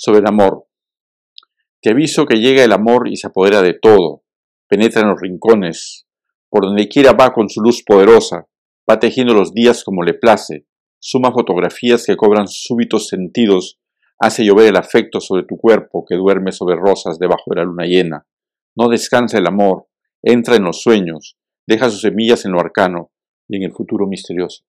sobre el amor. Te aviso que llega el amor y se apodera de todo, penetra en los rincones, por donde quiera va con su luz poderosa, va tejiendo los días como le place, suma fotografías que cobran súbitos sentidos, hace llover el afecto sobre tu cuerpo que duerme sobre rosas debajo de la luna llena. No descansa el amor, entra en los sueños, deja sus semillas en lo arcano y en el futuro misterioso.